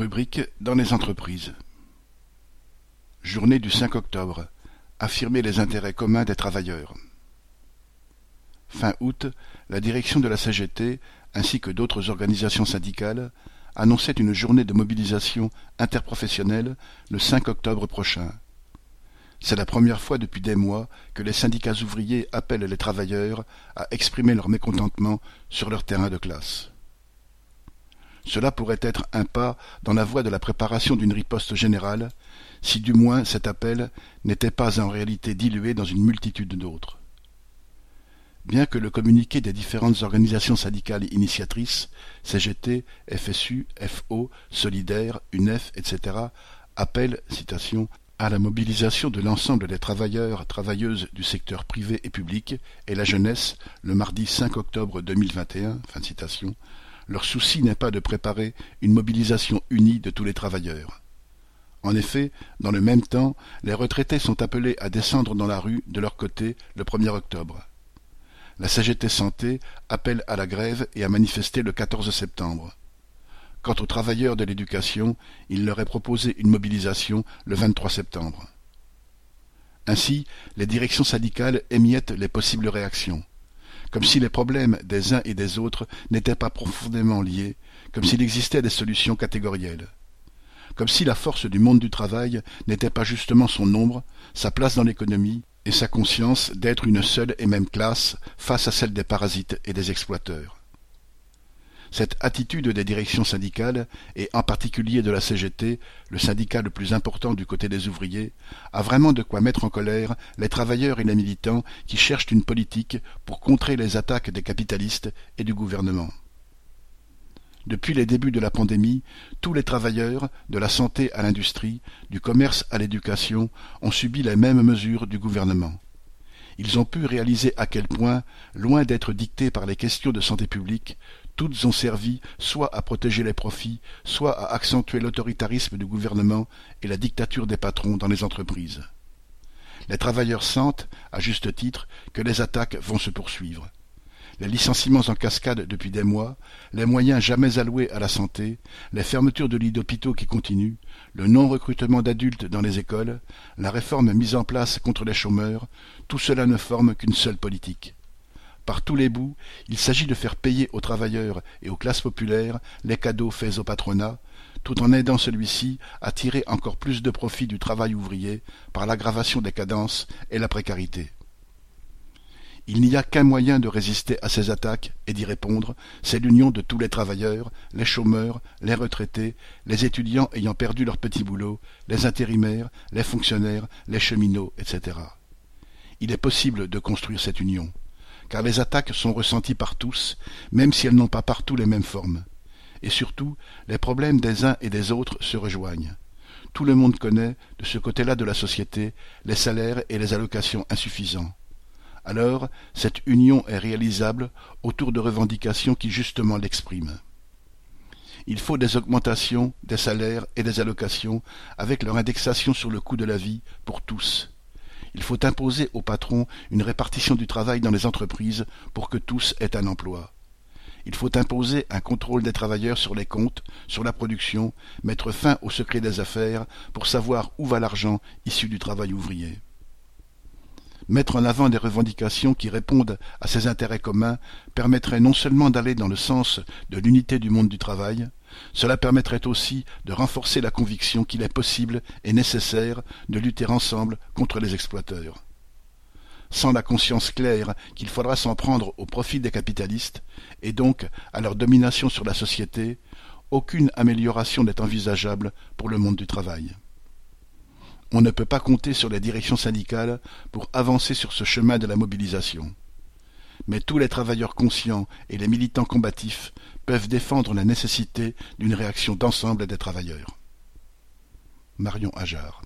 Rubrique dans les entreprises. Journée du 5 octobre. Affirmer les intérêts communs des travailleurs. Fin août, la direction de la CGT, ainsi que d'autres organisations syndicales, annonçait une journée de mobilisation interprofessionnelle le 5 octobre prochain. C'est la première fois depuis des mois que les syndicats ouvriers appellent les travailleurs à exprimer leur mécontentement sur leur terrain de classe. Cela pourrait être un pas dans la voie de la préparation d'une riposte générale, si du moins cet appel n'était pas en réalité dilué dans une multitude d'autres. Bien que le communiqué des différentes organisations syndicales initiatrices, CGT, FSU, FO, Solidaire, UNEF, etc., appelle, à la mobilisation de l'ensemble des travailleurs, travailleuses du secteur privé et public et la jeunesse le mardi 5 octobre 2021, fin citation, leur souci n'est pas de préparer une mobilisation unie de tous les travailleurs. En effet, dans le même temps, les retraités sont appelés à descendre dans la rue de leur côté le 1er octobre. La CGT Santé appelle à la grève et à manifester le 14 septembre. Quant aux travailleurs de l'éducation, il leur est proposé une mobilisation le 23 septembre. Ainsi, les directions syndicales émiettent les possibles réactions comme si les problèmes des uns et des autres n'étaient pas profondément liés, comme s'il existait des solutions catégorielles, comme si la force du monde du travail n'était pas justement son nombre, sa place dans l'économie, et sa conscience d'être une seule et même classe face à celle des parasites et des exploiteurs. Cette attitude des directions syndicales, et en particulier de la CGT, le syndicat le plus important du côté des ouvriers, a vraiment de quoi mettre en colère les travailleurs et les militants qui cherchent une politique pour contrer les attaques des capitalistes et du gouvernement. Depuis les débuts de la pandémie, tous les travailleurs, de la santé à l'industrie, du commerce à l'éducation, ont subi les mêmes mesures du gouvernement ils ont pu réaliser à quel point, loin d'être dictés par les questions de santé publique, toutes ont servi soit à protéger les profits, soit à accentuer l'autoritarisme du gouvernement et la dictature des patrons dans les entreprises. Les travailleurs sentent, à juste titre, que les attaques vont se poursuivre. Les licenciements en cascade depuis des mois, les moyens jamais alloués à la santé, les fermetures de lits d'hôpitaux qui continuent, le non-recrutement d'adultes dans les écoles, la réforme mise en place contre les chômeurs, tout cela ne forme qu'une seule politique par tous les bouts, il s'agit de faire payer aux travailleurs et aux classes populaires les cadeaux faits au patronat, tout en aidant celui-ci à tirer encore plus de profit du travail ouvrier par l'aggravation des cadences et la précarité. Il n'y a qu'un moyen de résister à ces attaques et d'y répondre, c'est l'union de tous les travailleurs, les chômeurs, les retraités, les étudiants ayant perdu leur petit boulot, les intérimaires, les fonctionnaires, les cheminots, etc. Il est possible de construire cette union car les attaques sont ressenties par tous, même si elles n'ont pas partout les mêmes formes. Et surtout, les problèmes des uns et des autres se rejoignent. Tout le monde connaît, de ce côté-là de la société, les salaires et les allocations insuffisants. Alors, cette union est réalisable autour de revendications qui justement l'expriment. Il faut des augmentations des salaires et des allocations avec leur indexation sur le coût de la vie pour tous il faut imposer aux patrons une répartition du travail dans les entreprises pour que tous aient un emploi. Il faut imposer un contrôle des travailleurs sur les comptes, sur la production, mettre fin au secret des affaires pour savoir où va l'argent issu du travail ouvrier. Mettre en avant des revendications qui répondent à ces intérêts communs permettrait non seulement d'aller dans le sens de l'unité du monde du travail, cela permettrait aussi de renforcer la conviction qu'il est possible et nécessaire de lutter ensemble contre les exploiteurs. Sans la conscience claire qu'il faudra s'en prendre au profit des capitalistes, et donc à leur domination sur la société, aucune amélioration n'est envisageable pour le monde du travail. On ne peut pas compter sur les directions syndicales pour avancer sur ce chemin de la mobilisation mais tous les travailleurs conscients et les militants combatifs peuvent défendre la nécessité d'une réaction d'ensemble des travailleurs. Marion Ajar